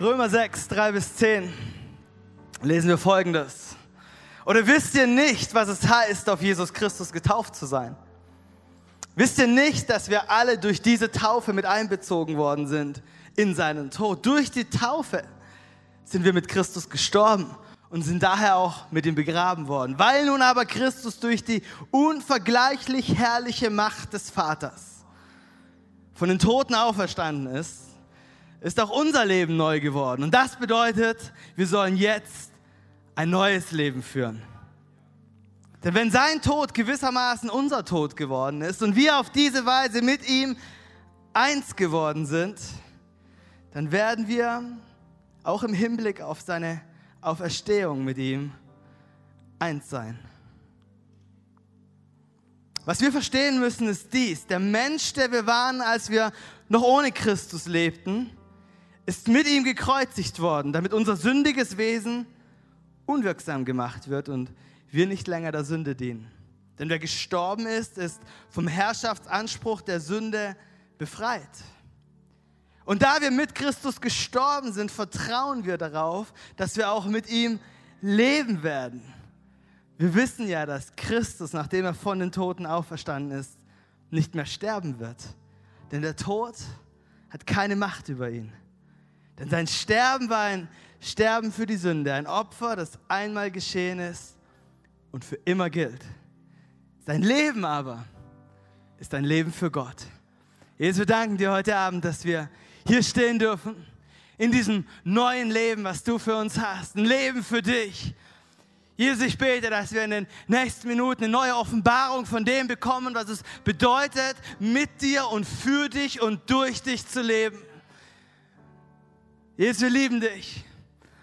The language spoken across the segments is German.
Römer 6, 3 bis 10 lesen wir folgendes. Oder wisst ihr nicht, was es heißt, auf Jesus Christus getauft zu sein? Wisst ihr nicht, dass wir alle durch diese Taufe mit einbezogen worden sind in seinen Tod? Durch die Taufe sind wir mit Christus gestorben und sind daher auch mit ihm begraben worden. Weil nun aber Christus durch die unvergleichlich herrliche Macht des Vaters von den Toten auferstanden ist, ist auch unser Leben neu geworden. Und das bedeutet, wir sollen jetzt ein neues Leben führen. Denn wenn sein Tod gewissermaßen unser Tod geworden ist und wir auf diese Weise mit ihm eins geworden sind, dann werden wir auch im Hinblick auf seine Auferstehung mit ihm eins sein. Was wir verstehen müssen, ist dies. Der Mensch, der wir waren, als wir noch ohne Christus lebten, ist mit ihm gekreuzigt worden, damit unser sündiges Wesen unwirksam gemacht wird und wir nicht länger der Sünde dienen. Denn wer gestorben ist, ist vom Herrschaftsanspruch der Sünde befreit. Und da wir mit Christus gestorben sind, vertrauen wir darauf, dass wir auch mit ihm leben werden. Wir wissen ja, dass Christus, nachdem er von den Toten auferstanden ist, nicht mehr sterben wird. Denn der Tod hat keine Macht über ihn. Denn sein Sterben war ein Sterben für die Sünde, ein Opfer, das einmal geschehen ist und für immer gilt. Sein Leben aber ist ein Leben für Gott. Jesus, wir danken dir heute Abend, dass wir hier stehen dürfen, in diesem neuen Leben, was du für uns hast, ein Leben für dich. Jesus, ich bete, dass wir in den nächsten Minuten eine neue Offenbarung von dem bekommen, was es bedeutet, mit dir und für dich und durch dich zu leben. Jesus, wir lieben dich.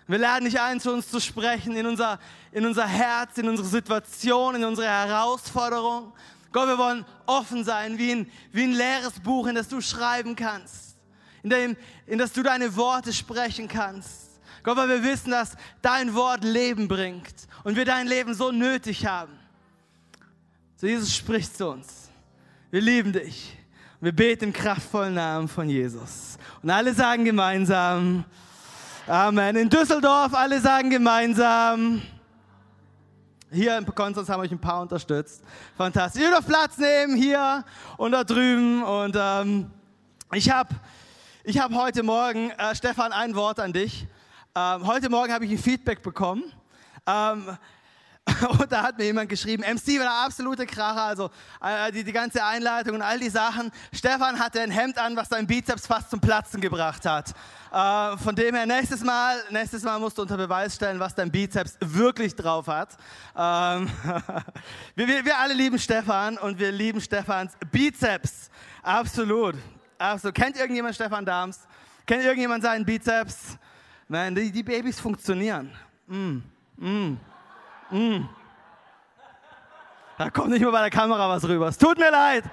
Wir laden dich ein, zu uns zu sprechen, in unser, in unser Herz, in unsere Situation, in unsere Herausforderung. Gott, wir wollen offen sein, wie ein, wie ein leeres Buch, in das du schreiben kannst, in, dem, in das du deine Worte sprechen kannst. Gott, weil wir wissen, dass dein Wort Leben bringt und wir dein Leben so nötig haben. So, Jesus spricht zu uns. Wir lieben dich. Wir beten im kraftvollen Namen von Jesus. Und alle sagen gemeinsam, Amen. In Düsseldorf, alle sagen gemeinsam. Hier in Konstanz haben euch ein paar unterstützt. Fantastisch. Ihr dürft Platz nehmen hier und da drüben. Und ähm, ich habe ich hab heute Morgen, äh, Stefan, ein Wort an dich. Ähm, heute Morgen habe ich ein Feedback bekommen. Ähm, Und da hat mir jemand geschrieben, MC war der absolute Kracher, also äh, die, die ganze Einleitung und all die Sachen. Stefan hatte ein Hemd an, was seinen Bizeps fast zum Platzen gebracht hat. Äh, von dem her, nächstes Mal, nächstes Mal musst du unter Beweis stellen, was dein Bizeps wirklich drauf hat. Ähm, wir, wir, wir alle lieben Stefan und wir lieben Stefans Bizeps. Absolut. Absolut. Kennt irgendjemand Stefan Dahms? Kennt irgendjemand seinen Bizeps? Man, die, die Babys funktionieren. Mm, mm. Mm. Da kommt nicht mehr bei der Kamera was rüber. Es tut mir leid.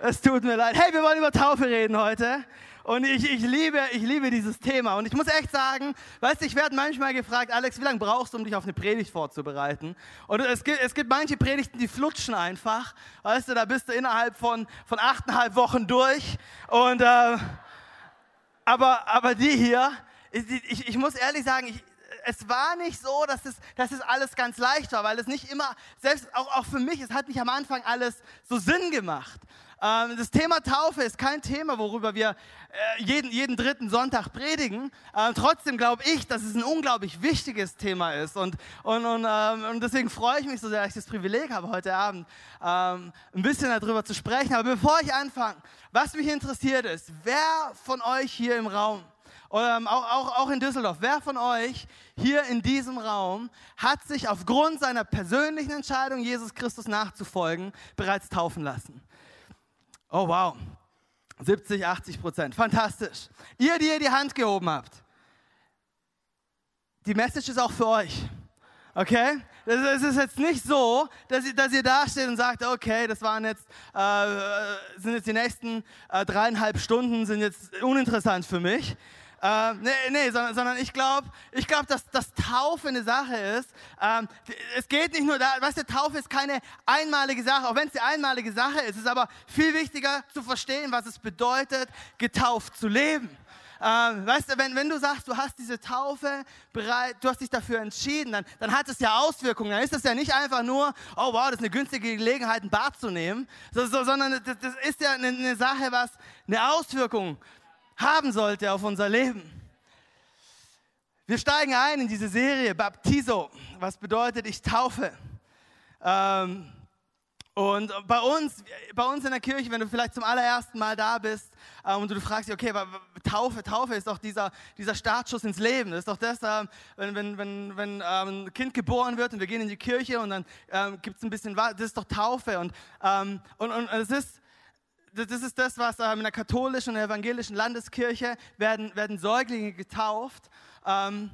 Es tut mir leid. Hey, wir wollen über Taufe reden heute. Und ich, ich, liebe, ich liebe dieses Thema. Und ich muss echt sagen, weißt du, ich werde manchmal gefragt, Alex, wie lange brauchst du, um dich auf eine Predigt vorzubereiten? Und es gibt, es gibt manche Predigten, die flutschen einfach. Weißt du, da bist du innerhalb von, von achteinhalb Wochen durch. Und, äh, aber, aber die hier, ich, ich muss ehrlich sagen, ich, es war nicht so, dass es, dass es alles ganz leicht war, weil es nicht immer, selbst auch, auch für mich, es hat nicht am Anfang alles so Sinn gemacht. Ähm, das Thema Taufe ist kein Thema, worüber wir äh, jeden, jeden dritten Sonntag predigen. Ähm, trotzdem glaube ich, dass es ein unglaublich wichtiges Thema ist. Und, und, und, ähm, und deswegen freue ich mich so sehr, dass ich das Privileg habe, heute Abend ähm, ein bisschen darüber zu sprechen. Aber bevor ich anfange, was mich interessiert ist, wer von euch hier im Raum ähm, auch, auch, auch in Düsseldorf, wer von euch hier in diesem Raum hat sich aufgrund seiner persönlichen Entscheidung, Jesus Christus nachzufolgen, bereits taufen lassen? Oh wow, 70, 80 Prozent, fantastisch. Ihr, die ihr die Hand gehoben habt, die Message ist auch für euch. Okay? Es ist jetzt nicht so, dass ihr, dass ihr da steht und sagt, okay, das waren jetzt, äh, sind jetzt die nächsten äh, dreieinhalb Stunden sind jetzt uninteressant für mich. Äh, nee, nee, sondern, sondern ich glaube, ich glaub, dass, dass Taufe eine Sache ist. Ähm, es geht nicht nur da, weißt du, Taufe ist keine einmalige Sache, auch wenn es die einmalige Sache ist. Es ist aber viel wichtiger zu verstehen, was es bedeutet, getauft zu leben. ähm, weißt du, wenn, wenn du sagst, du hast diese Taufe bereit, du hast dich dafür entschieden, dann, dann hat es ja Auswirkungen. Dann ist es ja nicht einfach nur, oh wow, das ist eine günstige Gelegenheit, ein Bad zu nehmen, so, so, sondern das, das, ist ja eine, eine Sache, was eine Auswirkung haben sollte auf unser Leben. Wir steigen ein in diese Serie Baptizo, was bedeutet, ich taufe. Ähm, und bei uns, bei uns in der Kirche, wenn du vielleicht zum allerersten Mal da bist äh, und du fragst dich, okay, Taufe, Taufe ist doch dieser, dieser Startschuss ins Leben. Das ist doch das, äh, wenn, wenn, wenn, wenn ähm, ein Kind geboren wird und wir gehen in die Kirche und dann ähm, gibt es ein bisschen, das ist doch Taufe. Und, ähm, und, und es ist, das ist das, was ähm, in der katholischen und evangelischen Landeskirche werden, werden Säuglinge getauft. Ähm,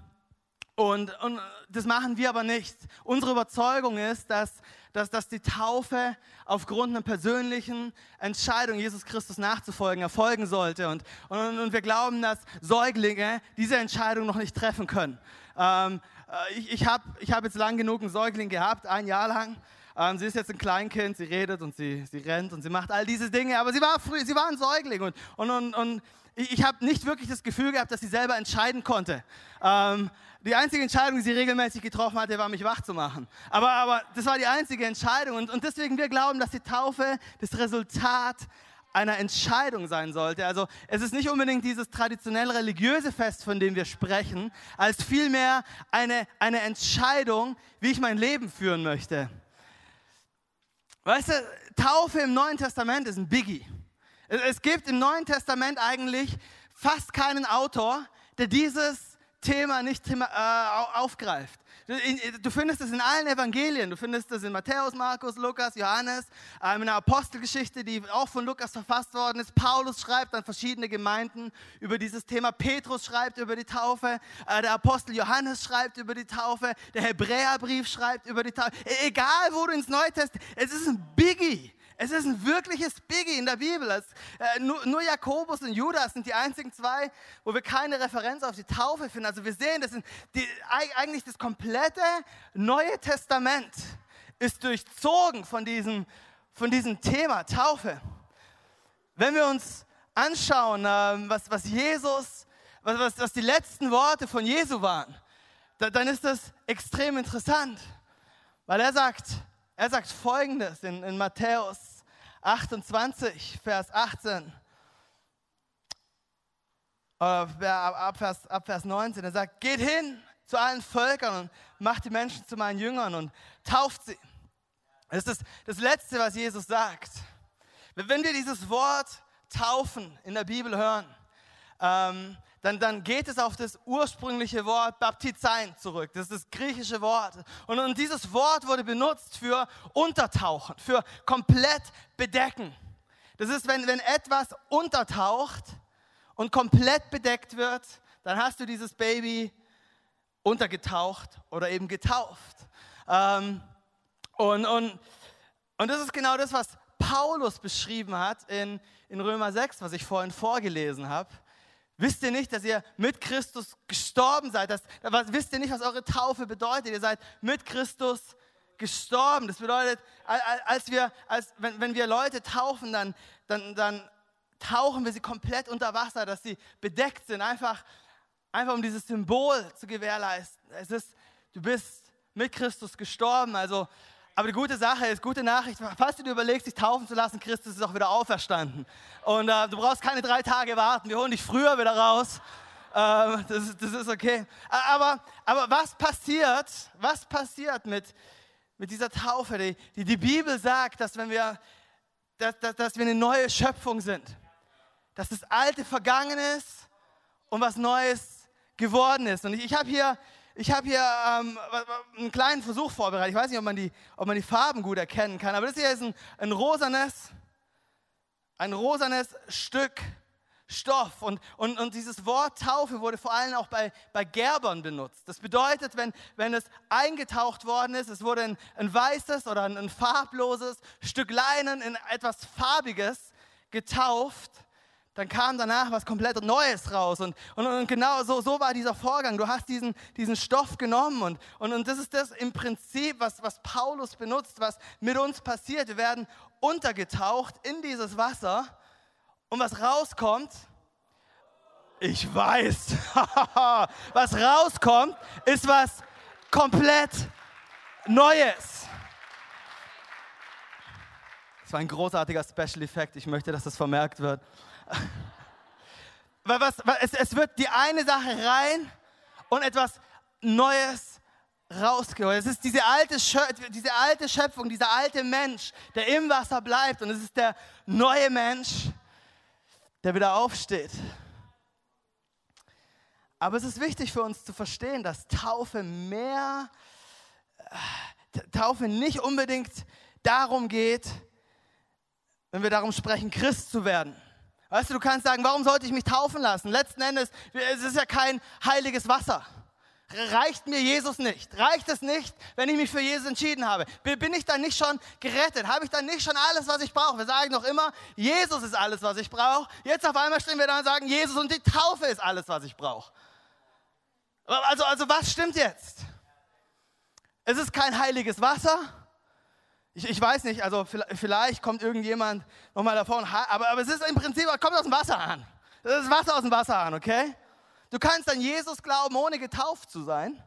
und, und das machen wir aber nicht. Unsere Überzeugung ist, dass, dass, dass die Taufe aufgrund einer persönlichen Entscheidung, Jesus Christus nachzufolgen, erfolgen sollte. Und, und, und wir glauben, dass Säuglinge diese Entscheidung noch nicht treffen können. Ähm, äh, ich ich habe ich hab jetzt lang genug einen Säugling gehabt, ein Jahr lang. Ähm, sie ist jetzt ein Kleinkind, sie redet und sie, sie rennt und sie macht all diese Dinge, aber sie war, früh, sie war ein Säugling und, und, und, und ich, habe nicht wirklich das Gefühl gehabt, dass sie selber entscheiden konnte. Ähm, die einzige Entscheidung, die sie regelmäßig getroffen hatte, war, mich wach zu machen. Aber, aber das war die einzige Entscheidung. Und, und deswegen, wir glauben, dass die Taufe das Resultat einer Entscheidung sein sollte. Also es ist nicht unbedingt dieses traditionell religiöse Fest, von dem wir sprechen, als vielmehr eine, eine Entscheidung, wie ich mein Leben führen möchte. Weißt du, Taufe im Neuen Testament ist ein Biggie. Es gibt im Neuen Testament eigentlich fast keinen Autor, der dieses Thema nicht äh, aufgreift. Du findest es in allen Evangelien. Du findest es in Matthäus, Markus, Lukas, Johannes, ähm, in der Apostelgeschichte, die auch von Lukas verfasst worden ist. Paulus schreibt an verschiedene Gemeinden über dieses Thema. Petrus schreibt über die Taufe. Äh, der Apostel Johannes schreibt über die Taufe. Der Hebräerbrief schreibt über die Taufe. E-, egal, wo du ins Neue Testament, es ist ein Biggie. Es ist ein wirkliches Biggie in der Bibel. Es, äh, nur, nur, Jakobus und Judas sind die einzigen zwei, wo wir keine Referenz auf die Taufe finden. Also wir sehen, das sind die, eigentlich das komplette Neue Testament ist durchzogen von diesem, von diesem Thema Taufe. Wenn wir uns anschauen, äh, was, was Jesus, was, was, was die letzten Worte von Jesu waren, da, dann ist das extrem interessant, weil er sagt, er sagt folgendes in, in Matthäus 28, Vers 18. Oder ab Vers, ab Vers 19. Er sagt, geht hin zu allen Völkern und macht die Menschen zu meinen Jüngern und tauft sie. Das ist das, das Letzte, was Jesus sagt. Wenn wir dieses Wort taufen in der Bibel hören, ähm, dann, dann geht es auf das ursprüngliche Wort Baptizein zurück. Das ist das griechische Wort. Und, und dieses Wort wurde benutzt für Untertauchen, für komplett bedecken. Das ist, wenn, wenn etwas untertaucht und komplett bedeckt wird, dann hast du dieses Baby untergetaucht oder eben getauft. Ähm, und, und, und das ist genau das, was Paulus beschrieben hat in, in Römer 6, was ich vorhin vorgelesen habe. Wisst ihr nicht, dass ihr mit Christus gestorben seid? Das, wisst ihr nicht, was eure Taufe bedeutet? Ihr seid mit Christus gestorben. Das bedeutet, als wir, als, wenn, wenn wir Leute taufen, dann, dann, dann tauchen wir sie komplett unter Wasser, dass sie bedeckt sind, einfach, einfach um dieses Symbol zu gewährleisten. Es ist, du bist mit Christus gestorben. Also aber die gute Sache ist, gute Nachricht, falls du dir überlegst, dich taufen zu lassen, Christus ist auch wieder auferstanden. Und äh, du brauchst keine drei Tage warten, wir holen dich früher wieder raus. Äh, das, das, ist okay. Aber, aber was passiert, was passiert mit, mit dieser Taufe? Die, die, die Bibel sagt, dass, wenn wir, dass, dass, dass wir eine neue Schöpfung sind. Dass das Alte vergangen ist und was Neues geworden ist. Und ich, ich habe hier ich habe hier ähm, einen kleinen Versuch vorbereitet. Ich weiß nicht, ob man die, ob man die Farben gut erkennen kann, aber das hier ist ein, ein rosanes, ein rosanes Stück Stoff. Und, und, und dieses Wort Taufe wurde vor allem auch bei, bei Gerbern benutzt. Das bedeutet, wenn, wenn es eingetaucht worden ist, es wurde ein, ein weißes oder ein, ein farbloses Stück Leinen in etwas Farbiges getauft dann kam danach was komplett Neues raus. Und, und, und genau so, so war dieser Vorgang. Du hast diesen, diesen Stoff genommen und, und, und das ist das im Prinzip, was, was Paulus benutzt, was mit uns passiert. Wir werden untergetaucht in dieses Wasser und was rauskommt, Ich weiß. was rauskommt, ist was komplett Neues. Das war ein großartiger Special Effekt. Ich möchte, dass das vermerkt wird. was, was, es, es wird die eine Sache rein und etwas Neues rausgeholt. Es ist diese alte, diese alte Schöpfung, dieser alte Mensch, der im Wasser bleibt. Und es ist der neue Mensch, der wieder aufsteht. Aber es ist wichtig für uns zu verstehen, dass Taufe mehr, äh, Taufe nicht unbedingt darum geht, wenn wir darum sprechen, Christ zu werden. Weißt du, du kannst sagen, warum sollte ich mich taufen lassen? Letzten Endes, es ist ja kein heiliges Wasser. Reicht mir Jesus nicht? Reicht es nicht, wenn ich mich für Jesus entschieden habe? Bin ich dann nicht schon gerettet? Habe ich dann nicht schon alles, was ich brauche? Wir sagen doch immer, Jesus ist alles, was ich brauche. Jetzt auf einmal stehen wir da und sagen, Jesus und die Taufe ist alles, was ich brauche. Also, also was stimmt jetzt? Es ist kein heiliges Wasser. Ich, ich weiß nicht, also vielleicht kommt irgendjemand nochmal davon, aber, aber es ist im Prinzip, kommt aus dem Wasser an. Das ist Wasser aus dem Wasser an, okay? Du kannst an Jesus glauben, ohne getauft zu sein.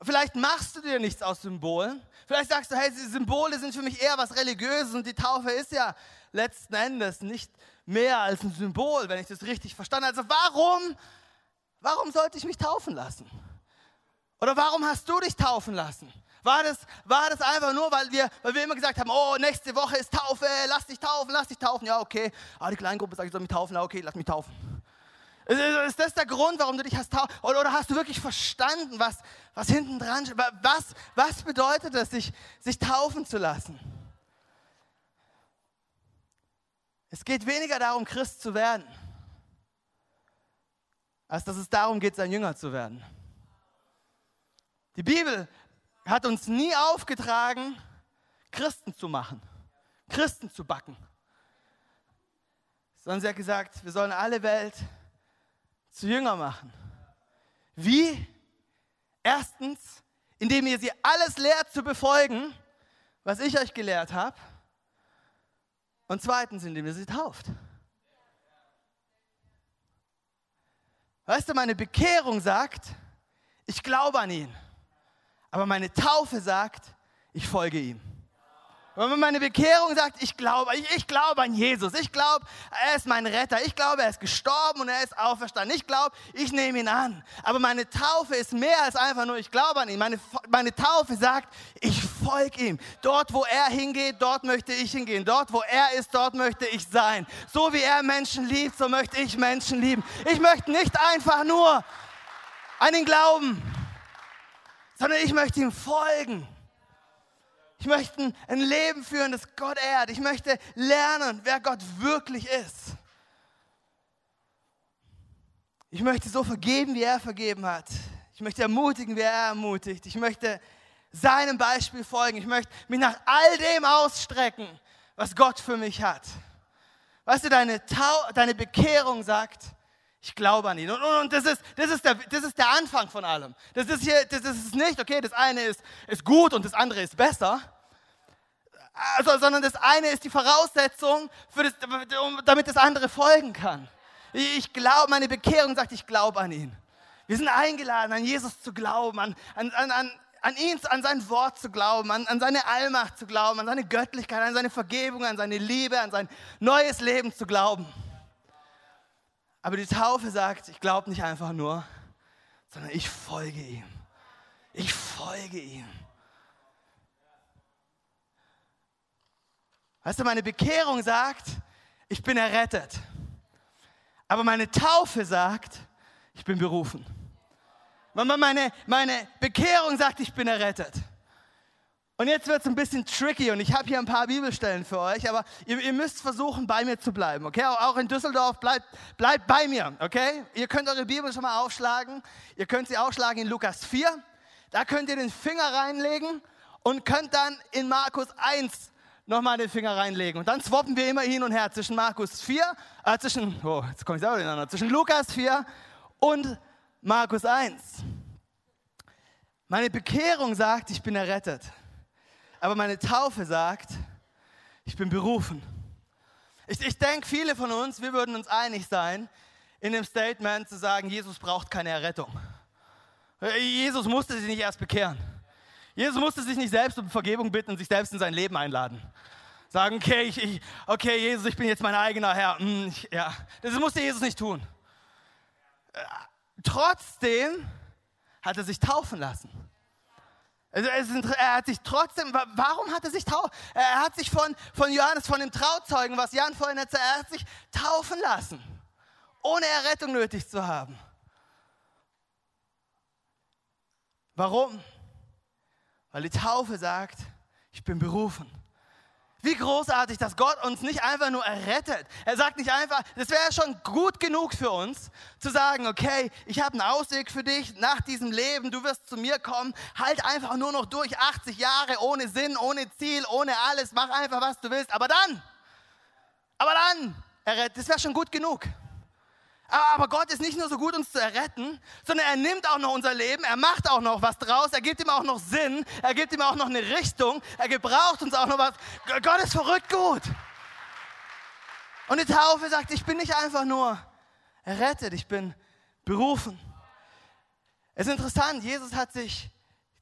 Vielleicht machst du dir nichts aus Symbolen. Vielleicht sagst du, hey, Symbole sind für mich eher was Religiöses und die Taufe ist ja letzten Endes nicht mehr als ein Symbol, wenn ich das richtig verstanden habe. Also warum, warum sollte ich mich taufen lassen? Oder warum hast du dich taufen lassen? War das, war das einfach nur, weil wir, weil wir immer gesagt haben, oh, nächste Woche ist Taufe, lass dich taufen, lass dich taufen. Ja, okay. Ah, die Kleingruppe sagt, ich soll mich taufen. Ja, okay, lass mich taufen. Ist das der Grund, warum du dich hast taufen? Oder hast du wirklich verstanden, was, was hinten dran steht? Was, was bedeutet es, sich, sich taufen zu lassen? Es geht weniger darum, Christ zu werden, als dass es darum geht, sein Jünger zu werden. Die Bibel hat uns nie aufgetragen, Christen zu machen, Christen zu backen, sondern sie hat gesagt, wir sollen alle Welt zu Jünger machen. Wie? Erstens, indem ihr sie alles lehrt zu befolgen, was ich euch gelehrt habe. Und zweitens, indem ihr sie tauft. Weißt du, meine Bekehrung sagt, ich glaube an ihn. Aber meine Taufe sagt, ich folge ihm. Wenn meine Bekehrung sagt, ich glaube, ich, ich glaube an Jesus, ich glaube, er ist mein Retter, ich glaube, er ist gestorben und er ist auferstanden, ich glaube, ich nehme ihn an. Aber meine Taufe ist mehr als einfach nur, ich glaube an ihn. Meine, meine Taufe sagt, ich folge ihm. Dort, wo er hingeht, dort möchte ich hingehen. Dort, wo er ist, dort möchte ich sein. So wie er Menschen liebt, so möchte ich Menschen lieben. Ich möchte nicht einfach nur an ihn glauben, sondern ich möchte ihm folgen. Ich möchte ein Leben führen, das Gott ehrt. Ich möchte lernen, wer Gott wirklich ist. Ich möchte so vergeben, wie er vergeben hat. Ich möchte ermutigen, wie er ermutigt. Ich möchte seinem Beispiel folgen. Ich möchte mich nach all dem ausstrecken, was Gott für mich hat. Weißt du, deine, Tau deine Bekehrung sagt, ich glaube an ihn. Und, und, und, das, ist, das, ist der, das ist der Anfang von allem. Das ist, hier, das ist nicht, okay, das eine ist, ist gut und das andere ist besser, also, sondern das eine ist die Voraussetzung, für das, damit das andere folgen kann. Ich glaube, meine Bekehrung sagt, ich glaube an ihn. Wir sind eingeladen, an Jesus zu glauben, an, an, an, an ihn, an sein Wort zu glauben, an, an seine Allmacht zu glauben, an seine Göttlichkeit, an seine Vergebung, an seine Liebe, an sein neues Leben zu glauben. Aber die Taufe sagt, ich glaube nicht einfach nur, sondern ich folge ihm. Ich folge ihm. Weißt du, meine Bekehrung sagt, ich bin errettet. Aber meine Taufe sagt, ich bin berufen. Meine, meine Bekehrung sagt, ich bin errettet. Und jetzt wird es ein bisschen tricky und ich habe hier ein paar Bibelstellen für euch, aber ihr, ihr, müsst versuchen, bei mir zu bleiben, okay? Auch in Düsseldorf, bleibt, bleibt bei mir, okay? Ihr könnt eure Bibel schon mal aufschlagen. Ihr könnt sie aufschlagen in Lukas 4. Da könnt ihr den Finger reinlegen und könnt dann in Markus 1 nochmal den Finger reinlegen. Und dann swappen wir immer hin und her zwischen Markus 4, äh, zwischen, oh, jetzt komme ich selber durcheinander, zwischen Lukas 4 und Markus 1. Meine Bekehrung sagt, ich bin errettet. Aber meine Taufe sagt, ich bin berufen. Ich, ich denke, viele von uns, wir würden uns einig sein, in dem Statement zu sagen, Jesus braucht keine Errettung. Jesus musste sich nicht erst bekehren. Jesus musste sich nicht selbst um Vergebung bitten und sich selbst in sein Leben einladen. Sagen, okay, ich, ich, okay Jesus, ich bin jetzt mein eigener Herr. Hm, ich, ja, das musste Jesus nicht tun. Äh, trotzdem hat er sich taufen lassen. Also er hat sich trotzdem, warum hat er sich taufen? Er hat sich von, von Johannes, von dem Trauzeugen, was Jan vorhin erzählt, er hat sich taufen lassen, ohne Errettung nötig zu haben. Warum? Weil die Taufe sagt, ich bin berufen. Wie großartig, dass Gott uns nicht einfach nur errettet. Er sagt nicht einfach, das wäre schon gut genug für uns, zu sagen, okay, ich habe einen Ausweg für dich nach diesem Leben, du wirst zu mir kommen, halt einfach nur noch durch 80 Jahre ohne Sinn, ohne Ziel, ohne alles, mach einfach, was du willst. Aber dann, aber dann, errettet, das wäre schon gut genug. Aber Gott ist nicht nur so gut, uns zu erretten, sondern er nimmt auch noch unser Leben, er macht auch noch was draus, er gibt ihm auch noch Sinn, er gibt ihm auch noch eine Richtung, er gebraucht uns auch noch was. Gott ist verrückt gut. Und die Taufe sagt, ich bin nicht einfach nur errettet, ich bin berufen. Es ist interessant, Jesus hat sich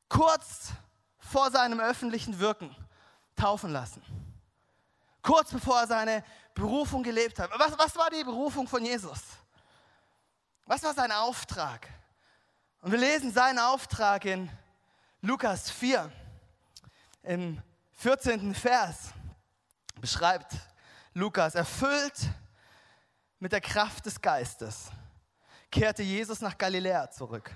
kurz vor seinem öffentlichen Wirken taufen lassen. Kurz bevor er seine Berufung gelebt hat. Was, was war die Berufung von Jesus? Was war sein Auftrag? Und wir lesen seinen Auftrag in Lukas 4, im 14. Vers. Beschreibt Lukas, erfüllt mit der Kraft des Geistes, kehrte Jesus nach Galiläa zurück.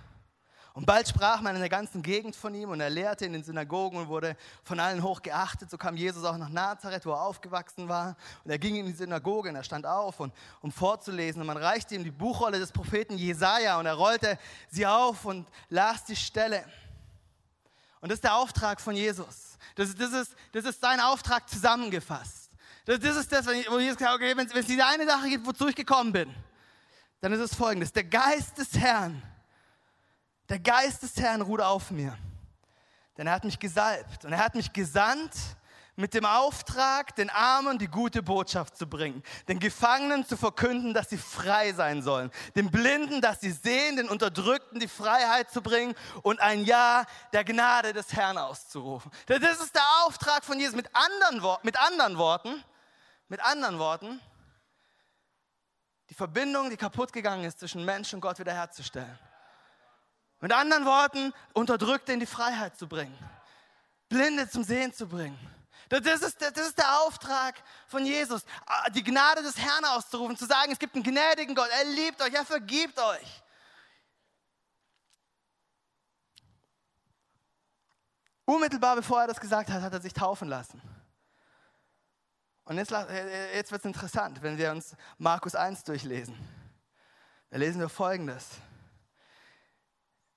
Und bald sprach man in der ganzen Gegend von ihm und er lehrte in den Synagogen und wurde von allen hoch geachtet. So kam Jesus auch nach Nazareth, wo er aufgewachsen war. Und er ging in die Synagoge und er stand auf, und, um vorzulesen. Und man reichte ihm die Buchrolle des Propheten Jesaja und er rollte sie auf und las die Stelle. Und das ist der Auftrag von Jesus. Das, das, ist, das ist sein Auftrag zusammengefasst. Das, das ist das, wo Jesus sagt, okay, wenn es diese eine Sache gibt, wozu ich gekommen bin, dann ist es folgendes. Der Geist des Herrn der Geist des Herrn ruht auf mir, denn er hat mich gesalbt und er hat mich gesandt mit dem Auftrag, den Armen die gute Botschaft zu bringen, den Gefangenen zu verkünden, dass sie frei sein sollen, den Blinden, dass sie sehen, den Unterdrückten die Freiheit zu bringen und ein Ja der Gnade des Herrn auszurufen. Das ist der Auftrag von Jesus. Mit anderen, mit anderen Worten, mit anderen Worten, die Verbindung, die kaputt gegangen ist zwischen Mensch und Gott wiederherzustellen. Mit anderen Worten, Unterdrückte in die Freiheit zu bringen, Blinde zum Sehen zu bringen. Das ist, das ist der Auftrag von Jesus, die Gnade des Herrn auszurufen, zu sagen, es gibt einen gnädigen Gott, er liebt euch, er vergibt euch. Unmittelbar bevor er das gesagt hat, hat er sich taufen lassen. Und jetzt, jetzt wird es interessant, wenn wir uns Markus 1 durchlesen. Da lesen wir Folgendes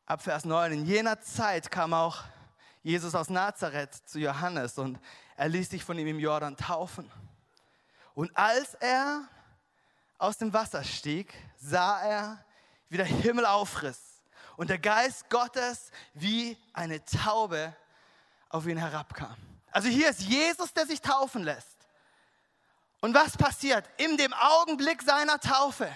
ab Vers 9. In jener Zeit kam auch Jesus aus Nazareth zu Johannes und er ließ sich von ihm im Jordan taufen. Und als er aus dem Wasser stieg, sah er, wie der Himmel aufriss und der Geist Gottes wie eine Taube auf ihn herabkam. Also hier ist Jesus, der sich taufen lässt. Und was passiert? In dem Augenblick seiner Taufe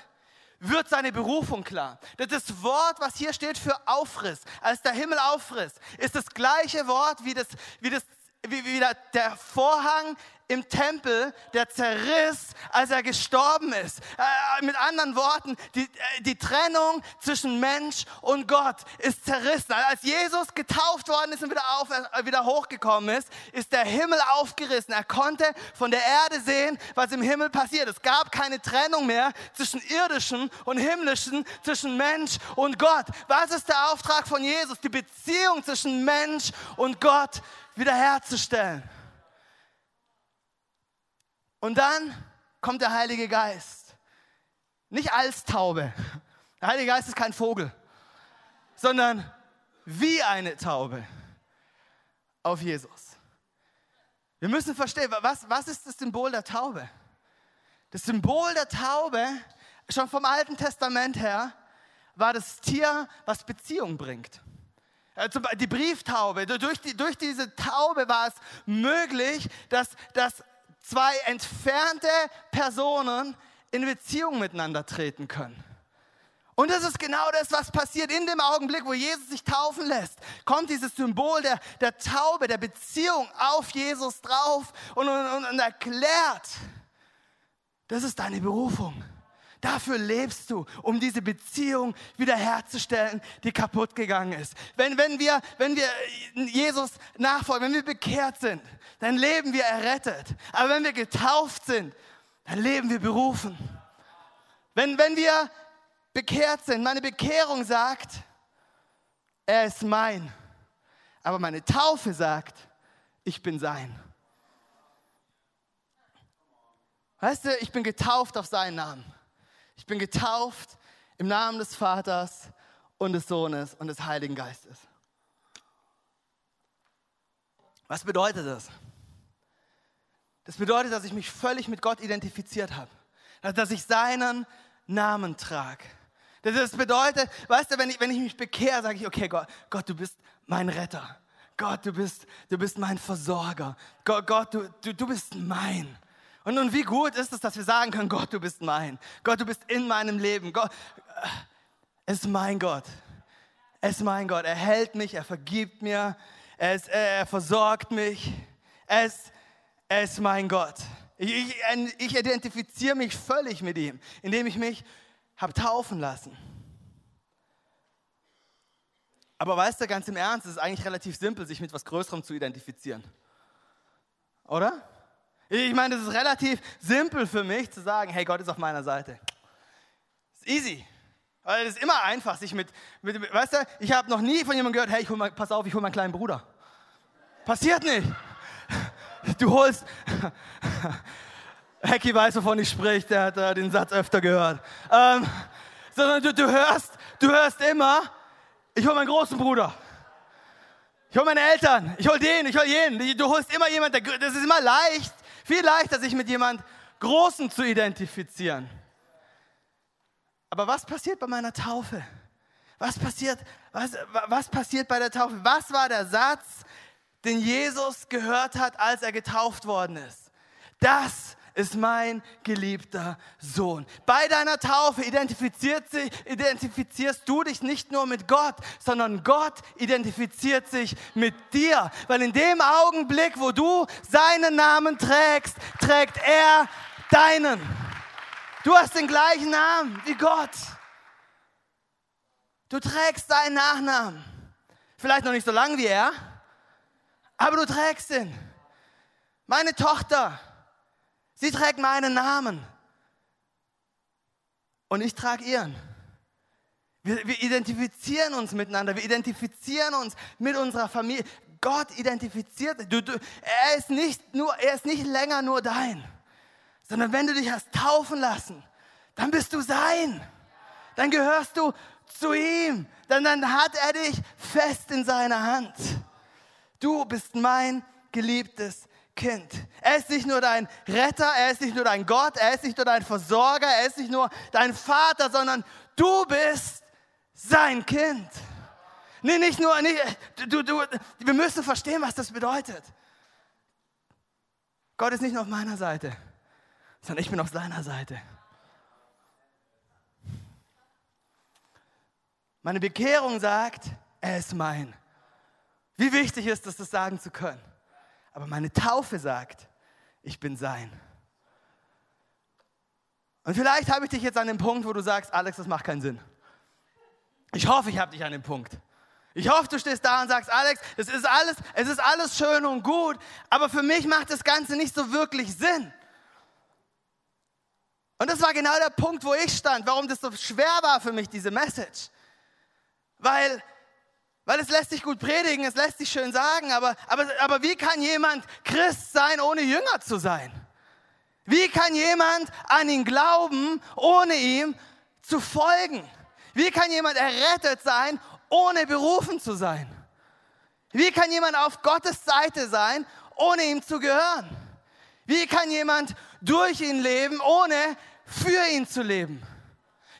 wird seine Berufung klar. Das Wort, was hier steht für Aufriss, als der Himmel aufriss, ist das gleiche Wort wie, das, wie, das, wie, wie der Vorhang im Tempel, der zerriss, als er gestorben ist. Äh, mit anderen Worten, die, äh, die Trennung zwischen Mensch und Gott ist zerrissen. Als Jesus getauft worden ist und wieder, auf, äh, wieder hochgekommen ist, ist der Himmel aufgerissen. Er konnte von der Erde sehen, was im Himmel passiert. Es gab keine Trennung mehr zwischen irdischen und himmlischen, zwischen Mensch und Gott. Was ist der Auftrag von Jesus? Die Beziehung zwischen Mensch und Gott wiederherzustellen. Und dann kommt der Heilige Geist. Nicht als Taube. Der Heilige Geist ist kein Vogel, sondern wie eine Taube auf Jesus. Wir müssen verstehen, was, was ist das Symbol der Taube? Das Symbol der Taube, schon vom Alten Testament her, war das Tier, was Beziehung bringt. Also die Brieftaube, durch, die, durch diese Taube war es möglich, dass, dass zwei entfernte Personen in Beziehung miteinander treten können. Und das ist genau das, was passiert in dem Augenblick, wo Jesus sich taufen lässt. Kommt dieses Symbol der, der Taube, der Beziehung auf Jesus drauf und, und, und erklärt, das ist deine Berufung. Dafür lebst du, um diese Beziehung wiederherzustellen, die kaputt gegangen ist. Wenn, wenn, wir, wenn wir Jesus nachfolgen, wenn wir bekehrt sind, dann leben wir errettet. Aber wenn wir getauft sind, dann leben wir berufen. Wenn, wenn wir bekehrt sind, meine Bekehrung sagt, er ist mein. Aber meine Taufe sagt, ich bin sein. Weißt du, ich bin getauft auf seinen Namen. Ich bin getauft im Namen des Vaters und des Sohnes und des Heiligen Geistes. Was bedeutet das? Das bedeutet, dass ich mich völlig mit Gott identifiziert habe. Dass ich seinen Namen trage. Das bedeutet, weißt du, wenn ich, wenn ich mich bekehre, sage ich, okay, Gott, Gott, du bist mein Retter. Gott, du bist, du bist mein Versorger. Gott, Gott du, du, du bist mein. Und nun, wie gut ist es, dass wir sagen können, Gott, du bist mein. Gott, du bist in meinem Leben. Gott, ist mein Gott. Es ist mein Gott. Er hält mich, er vergibt mir, er, ist, er versorgt mich. Er ist, er mein Gott. Ich, ich, ich identifiziere mich völlig mit ihm, indem ich mich habe taufen lassen. Aber weißt du, ganz im Ernst, es ist eigentlich relativ simpel, sich mit was Größerem zu identifizieren. Oder? Ich meine, es ist relativ simpel für mich zu sagen, hey, Gott ist auf meiner Seite. ist easy. Weil es ist immer einfach, sich mit, mit weißt du, ich habe noch nie von jemandem gehört, hey, ich hol mal, pass auf, ich hole meinen kleinen Bruder. Passiert nicht. Du holst, Hecki weiß, wovon ich spreche, der hat äh, den Satz öfter gehört. Ähm, sondern du, du, hörst, du hörst immer, ich hole meinen großen Bruder. Ich hole meine Eltern, ich hole den, ich hole jenen. Du holst immer jemanden, das ist immer leicht, viel leichter, sich mit jemand Großen zu identifizieren. Aber was passiert bei meiner Taufe? Was passiert, was, was passiert bei der Taufe? Was war der Satz, den Jesus gehört hat, als er getauft worden ist? Das ist mein geliebter Sohn. Bei deiner Taufe identifizierst du dich nicht nur mit Gott, sondern Gott identifiziert sich mit dir. Weil in dem Augenblick, wo du seinen Namen trägst, trägt er deinen. Du hast den gleichen Namen wie Gott. Du trägst seinen Nachnamen. Vielleicht noch nicht so lang wie er, aber du trägst ihn. Meine Tochter, Sie trägt meinen Namen. Und ich trage ihren. Wir, wir, identifizieren uns miteinander. Wir identifizieren uns mit unserer Familie. Gott identifiziert. Du, du, er, ist nicht nur, er ist nicht länger nur dein, sondern wenn du dich hast taufen lassen, dann bist du sein. Dann gehörst du zu ihm. Dann, dann hat er dich fest in seiner Hand. Du bist mein geliebtes Kind. Er ist nicht nur dein Retter, er ist nicht nur dein Gott, er ist nicht nur dein Versorger, er ist nicht nur dein Vater, sondern du bist sein Kind. Nee, nicht nur, nicht, du, du, wir müssen verstehen, was das bedeutet. Gott ist nicht nur auf meiner Seite, sondern ich bin auf seiner Seite. Meine Bekehrung sagt, er ist mein. Wie wichtig ist es, das sagen zu können? Aber meine Taufe sagt, ich bin sein. Und vielleicht habe ich dich jetzt an dem Punkt, wo du sagst, Alex, das macht keinen Sinn. Ich hoffe, ich habe dich an dem Punkt. Ich hoffe, du stehst da und sagst, Alex, das ist alles, es ist alles schön und gut, aber für mich macht das Ganze nicht so wirklich Sinn. Und das war genau der Punkt, wo ich stand, warum das so schwer war für mich, diese Message. Weil weil es lässt sich gut predigen, es lässt sich schön sagen, aber, aber, aber wie kann jemand Christ sein, ohne Jünger zu sein? Wie kann jemand an ihn glauben, ohne ihm zu folgen? Wie kann jemand errettet sein, ohne berufen zu sein? Wie kann jemand auf Gottes Seite sein, ohne ihm zu gehören? Wie kann jemand durch ihn leben, ohne für ihn zu leben?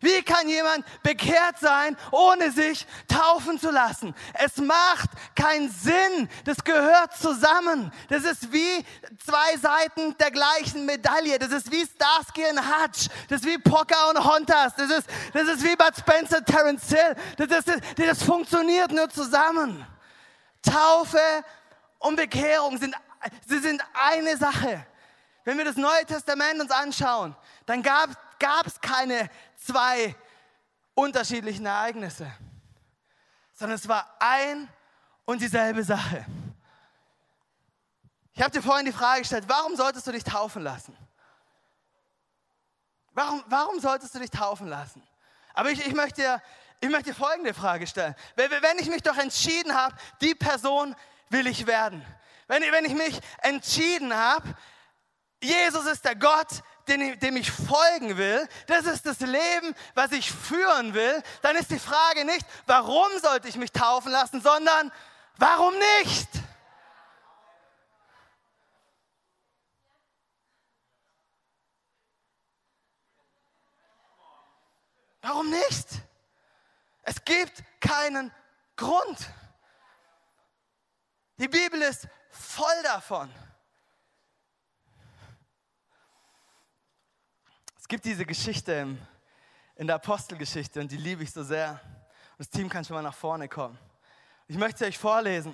Wie kann jemand bekehrt sein, ohne sich taufen zu lassen? Es macht keinen Sinn. Das gehört zusammen. Das ist wie zwei Seiten der gleichen Medaille. Das ist wie Starsky und Hutch. Das ist wie Pocker und Hontas. Das ist, das ist wie Bud Spencer, Terence Hill. Das, das, das funktioniert nur zusammen. Taufe und Bekehrung sind, sie sind eine Sache. Wenn wir das Neue Testament uns anschauen, dann gab es keine zwei unterschiedlichen Ereignisse, sondern es war ein und dieselbe Sache. Ich habe dir vorhin die Frage gestellt, warum solltest du dich taufen lassen? Warum, warum solltest du dich taufen lassen? Aber ich, ich, möchte dir, ich möchte folgende Frage stellen. Wenn ich mich doch entschieden habe, die Person will ich werden. Wenn, wenn ich mich entschieden habe, Jesus ist der Gott, dem, ich folgen will, das ist das Leben, was ich führen will, dann ist die Frage nicht, warum sollte ich mich taufen lassen, sondern warum nicht? Warum nicht? Es gibt keinen Grund. Die Bibel ist voll davon. Gibt diese Geschichte in der Apostelgeschichte und die liebe ich so sehr. Und das Team kann schon mal nach vorne kommen. Ich möchte sie euch vorlesen.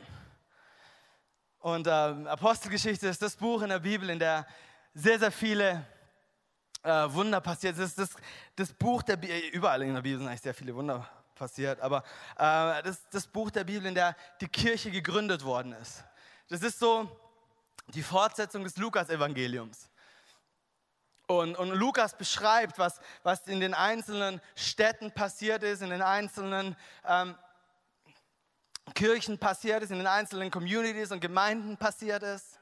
Und äh, Apostelgeschichte ist das Buch in der Bibel, in der sehr, sehr viele äh, Wunder passiert. Das ist das, das Buch der Bibel, überall in der Bibel sind eigentlich sehr viele Wunder passiert, aber äh, das das Buch der Bibel, in der die Kirche gegründet worden ist. Das ist so die Fortsetzung des Lukas-Evangeliums. Und, und, Lukas beschreibt, was, was in den einzelnen Städten passiert ist, in den einzelnen ähm, Kirchen passiert ist, in den einzelnen Communities und Gemeinden passiert ist.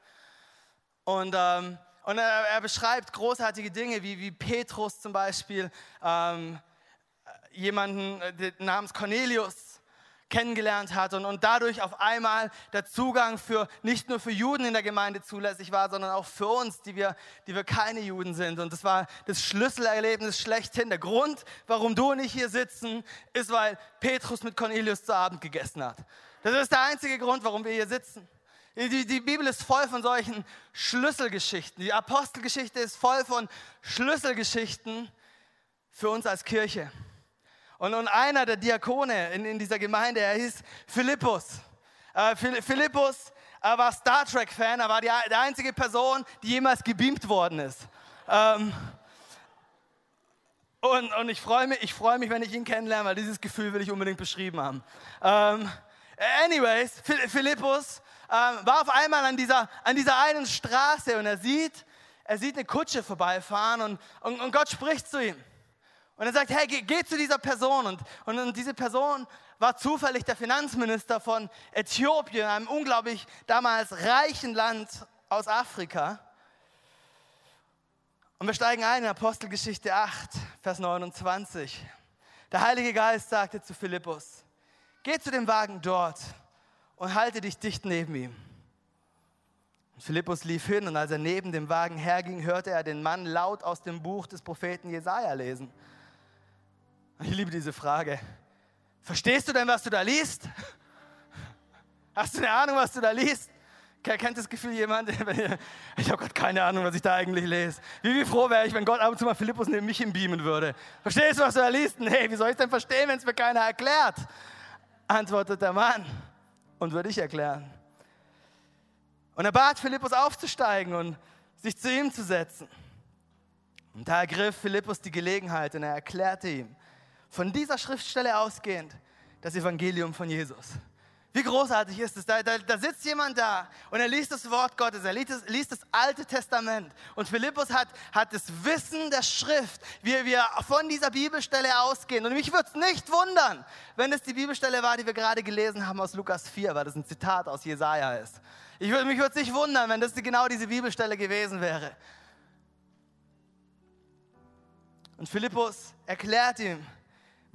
Und, ähm, und er, er, beschreibt großartige Dinge, wie, wie Petrus zum Beispiel, ähm, jemanden äh, namens Cornelius, kennengelernt hat und, und dadurch auf einmal der Zugang für nicht nur für Juden in der Gemeinde zulässig war, sondern auch für uns, die wir, die wir keine Juden sind. Und das war das Schlüsselerlebnis schlechthin. Der Grund, warum du und ich hier sitzen, ist, weil Petrus mit Cornelius zu Abend gegessen hat. Das ist der einzige Grund, warum wir hier sitzen. Die, die, Bibel ist voll von solchen Schlüsselgeschichten. Die Apostelgeschichte ist voll von Schlüsselgeschichten für uns als Kirche. Und, und einer der Diakone in, in dieser Gemeinde, er hieß Philippus. Äh, Philippus äh, war Star Trek-Fan, er war die, die, einzige Person, die jemals gebeamt worden ist. Ähm, und, und ich freue mich, freu mich, wenn ich ihn kennenlerne, weil dieses Gefühl will ich unbedingt beschrieben haben. Ähm, anyways, Philippus ähm, war auf einmal an dieser, an dieser einen Straße und er sieht, er sieht eine Kutsche vorbeifahren und, und, und Gott spricht zu ihm. Und er sagt, hey, geh, geh zu dieser Person. Und, und, und diese Person war zufällig der Finanzminister von Äthiopien, einem unglaublich damals reichen Land aus Afrika. Und wir steigen ein in Apostelgeschichte 8, Vers 29. Der Heilige Geist sagte zu Philippus, geh zu dem Wagen dort und halte dich dicht neben ihm. Und Philippus lief hin und als er neben dem Wagen herging, hörte er den Mann laut aus dem Buch des Propheten Jesaja lesen. Ich liebe diese Frage. Verstehst du denn, was du da liest? Hast du eine Ahnung, was du da liest? Kennt das Gefühl jemand? Ich habe gerade keine Ahnung, was ich da eigentlich lese. Wie, wie froh wäre ich, wenn Gott ab und zu mal Philippus neben mich beamen würde. Verstehst du, was du da liest? Nee, wie soll ich denn verstehen, wenn es mir keiner erklärt? Antwortet der Mann und würde ich erklären. Und er bat Philippus aufzusteigen und sich zu ihm zu setzen. Und da ergriff Philippus die Gelegenheit und er erklärte ihm, von dieser Schriftstelle ausgehend das Evangelium von Jesus. Wie großartig ist es? Da, da, da, sitzt jemand da und er liest das Wort Gottes, er liest das, liest das Alte Testament. Und Philippus hat, hat das Wissen der Schrift, wie wir von dieser Bibelstelle ausgehen. Und mich würde es nicht wundern, wenn es die Bibelstelle war, die wir gerade gelesen haben aus Lukas 4, weil das ein Zitat aus Jesaja ist. Ich würde, mich würde es nicht wundern, wenn das genau diese Bibelstelle gewesen wäre. Und Philippus erklärt ihm,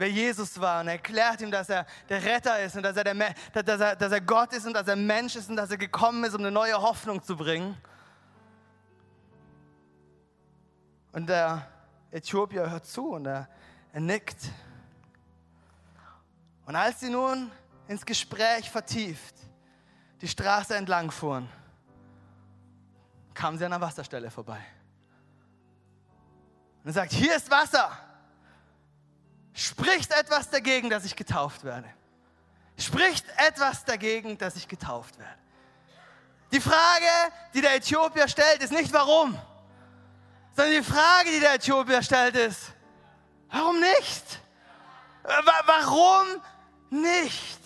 wer Jesus war und erklärt ihm, dass er der Retter ist und dass er, der, dass, er, dass er Gott ist und dass er Mensch ist und dass er gekommen ist, um eine neue Hoffnung zu bringen. Und der Äthiopier hört zu und er, Er nickt. Und als sie nun ins Gespräch vertieft die Straße entlang fuhren, kamen sie an einer Wasserstelle vorbei. Und er sagt, hier ist Wasser. Spricht etwas dagegen, dass ich getauft werde? Spricht etwas dagegen, dass ich getauft werde? Die Frage, die der Äthiopier stellt, ist nicht warum, sondern die Frage, die der Äthiopier stellt, ist, warum nicht? Warum nicht?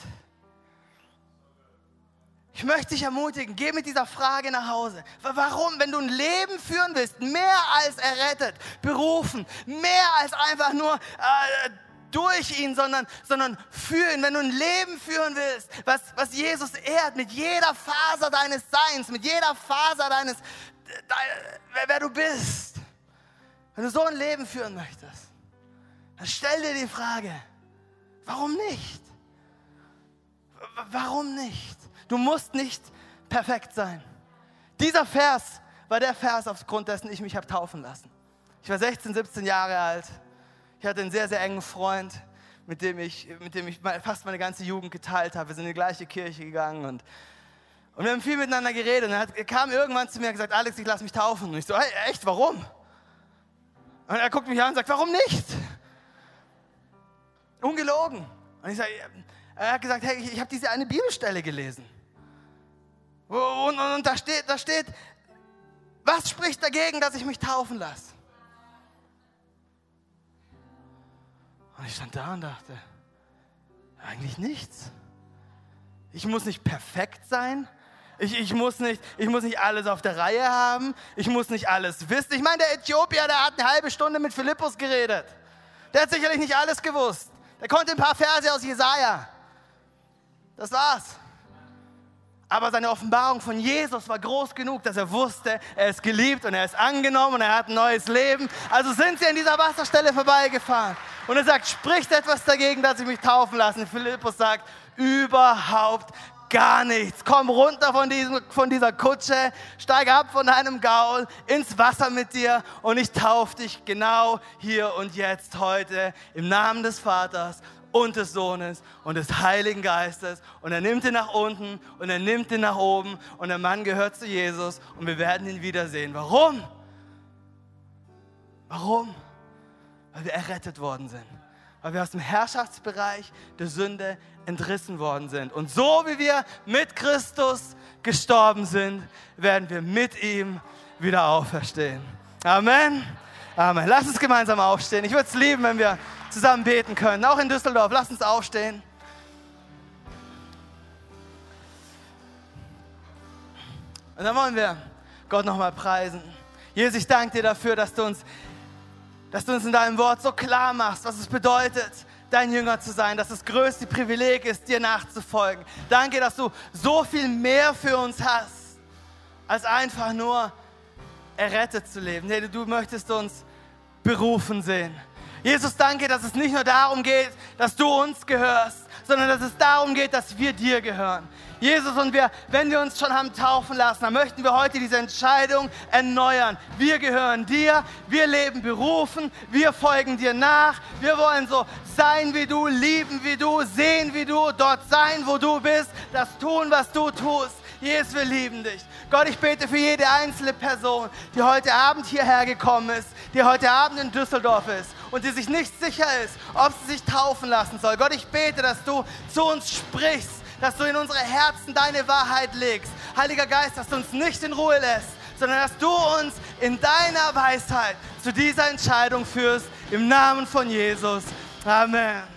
Ich möchte dich ermutigen, geh mit dieser Frage nach Hause. Warum, wenn du ein Leben führen willst, mehr als errettet, berufen, mehr als einfach nur äh, durch ihn, sondern, sondern für. Wenn du ein Leben führen willst, was, was Jesus ehrt, mit jeder Faser deines Seins, mit jeder Faser deines, de, wer, wer du bist. Wenn du so ein Leben führen möchtest, dann stell dir die Frage, warum nicht? Warum nicht? Du musst nicht perfekt sein. Dieser Vers war der Vers, aufgrund dessen ich mich habe taufen lassen. Ich war 16, 17 Jahre alt. Ich hatte einen sehr, sehr engen Freund, mit dem ich, mit dem ich fast meine ganze Jugend geteilt habe. Wir sind in die gleiche Kirche gegangen und, und wir haben viel miteinander geredet. Und er kam irgendwann zu mir und gesagt, Alex, ich lass mich taufen. Und ich so, hey, echt, warum? Und er guckt mich an und sagt, warum nicht? Ungelogen. Und ich sage, er hat gesagt, hey, ich, ich habe diese eine Bibelstelle gelesen. Und, und, und da, steht, da steht, was spricht dagegen, dass ich mich taufen lasse? Und ich stand da und dachte, eigentlich nichts. Ich muss nicht perfekt sein. Ich, ich, muss nicht, ich muss nicht alles auf der Reihe haben. Ich muss nicht alles wissen. Ich meine, der Äthiopier, der hat eine halbe Stunde mit Philippus geredet. Der hat sicherlich nicht alles gewusst. Der konnte ein paar Verse aus Jesaja. Das war's. Aber seine Offenbarung von Jesus war groß genug, dass er wusste, er ist geliebt und er ist angenommen und er hat ein neues Leben. Also sind sie an dieser Wasserstelle vorbeigefahren. Und er sagt, spricht etwas dagegen, dass ich mich taufen lasse. Philippus sagt, überhaupt gar nichts. Komm runter von, diesem, von dieser Kutsche, steig ab von deinem Gaul ins Wasser mit dir und ich taufe dich genau hier und jetzt heute im Namen des Vaters und des Sohnes und des Heiligen Geistes. Und er nimmt ihn nach unten und er nimmt ihn nach oben und der Mann gehört zu Jesus und wir werden ihn wiedersehen. Warum? Warum? Weil wir errettet worden sind. Weil wir aus dem Herrschaftsbereich der Sünde entrissen worden sind. Und so wie wir mit Christus gestorben sind, werden wir mit ihm wieder auferstehen. Amen. Amen. Lass uns gemeinsam aufstehen. Ich würde es lieben, wenn wir zusammen beten können. Auch in Düsseldorf. Lass uns aufstehen. Und dann wollen wir Gott nochmal preisen. Jesus, ich danke dir dafür, dass du, uns, dass du uns in deinem Wort so klar machst, was es bedeutet, dein Jünger zu sein, dass das größte Privileg ist, dir nachzufolgen. Danke, dass du so viel mehr für uns hast, als einfach nur errettet zu leben. Nee, du möchtest uns berufen sehen. Jesus, danke, dass es nicht nur darum geht, dass du uns gehörst, sondern dass es darum geht, dass wir dir gehören. Jesus, und wir, wenn wir uns schon haben taufen lassen, dann möchten wir heute diese Entscheidung erneuern. Wir gehören dir, wir leben berufen, wir folgen dir nach. Wir wollen so sein wie du, lieben wie du, sehen wie du, dort sein, wo du bist, das tun, was du tust. Jesus, wir lieben dich. Gott, ich bete für jede einzelne Person, die heute Abend hierher gekommen ist, die heute Abend in Düsseldorf ist und die sich nicht sicher ist, ob sie sich taufen lassen soll. Gott, ich bete, dass du zu uns sprichst, dass du in unsere Herzen deine Wahrheit legst. Heiliger Geist, dass du uns nicht in Ruhe lässt, sondern dass du uns in deiner Weisheit zu dieser Entscheidung führst. Im Namen von Jesus. Amen.